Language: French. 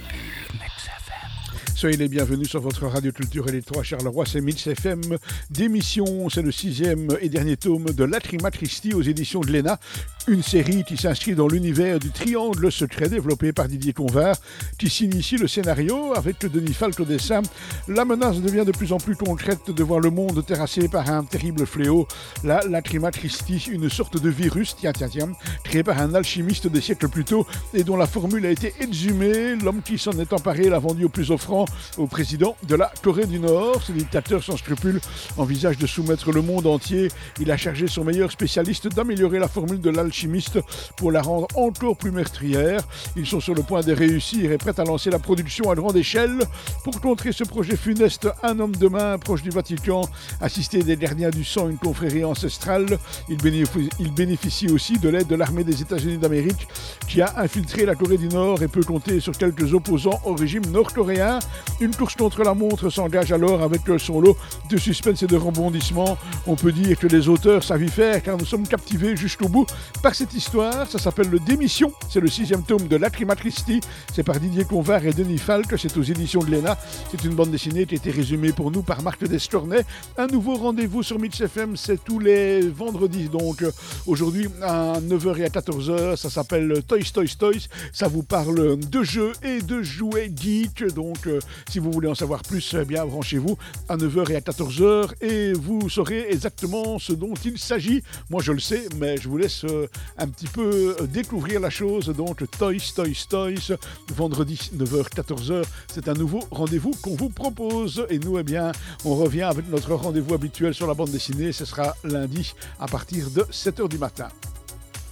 Rebelião. Soyez les bienvenus sur votre radio culture et les trois Charleroi, c'est Mix FM d'émission. C'est le sixième et dernier tome de Latrima Christi aux éditions de l'ENA. Une série qui s'inscrit dans l'univers du triangle secret développé par Didier Convert, qui s'initie le scénario avec Denis Falk au dessin. La menace devient de plus en plus concrète de voir le monde terrassé par un terrible fléau. La Latrima Christi, une sorte de virus, tiens, tiens, tiens, créé par un alchimiste des siècles plus tôt et dont la formule a été exhumée. L'homme qui s'en est emparé l'a vendu au plus offrant au président de la Corée du Nord. Ce dictateur sans scrupules envisage de soumettre le monde entier. Il a chargé son meilleur spécialiste d'améliorer la formule de l'alchimiste pour la rendre encore plus meurtrière. Ils sont sur le point de réussir et prêts à lancer la production à grande échelle. Pour contrer ce projet funeste, un homme de main proche du Vatican, assisté des gardiens du sang, une confrérie ancestrale, il bénéficie aussi de l'aide de l'armée des États-Unis d'Amérique qui a infiltré la Corée du Nord et peut compter sur quelques opposants au régime nord-coréen. Une course contre la montre s'engage alors avec son lot de suspense et de rebondissements. On peut dire que les auteurs savent y faire car nous sommes captivés jusqu'au bout par cette histoire. Ça s'appelle Le Démission. C'est le sixième tome de Lacrima Christi. C'est par Didier Convert et Denis Falk. C'est aux éditions de. C'est une bande dessinée qui a été résumée pour nous par Marc Destornay. Un nouveau rendez-vous sur Mix FM, c'est tous les vendredis. Donc aujourd'hui à 9h et à 14h, ça s'appelle Toys Toys Toys. Ça vous parle de jeux et de jouets Donc si vous voulez en savoir plus, eh bien branchez-vous à 9h et à 14h et vous saurez exactement ce dont il s'agit. Moi je le sais, mais je vous laisse euh, un petit peu euh, découvrir la chose. Donc Toys, Toys, Toys, vendredi 9h, 14h, c'est un nouveau rendez-vous qu'on vous propose. Et nous, eh bien, on revient avec notre rendez-vous habituel sur la bande dessinée. Ce sera lundi à partir de 7h du matin.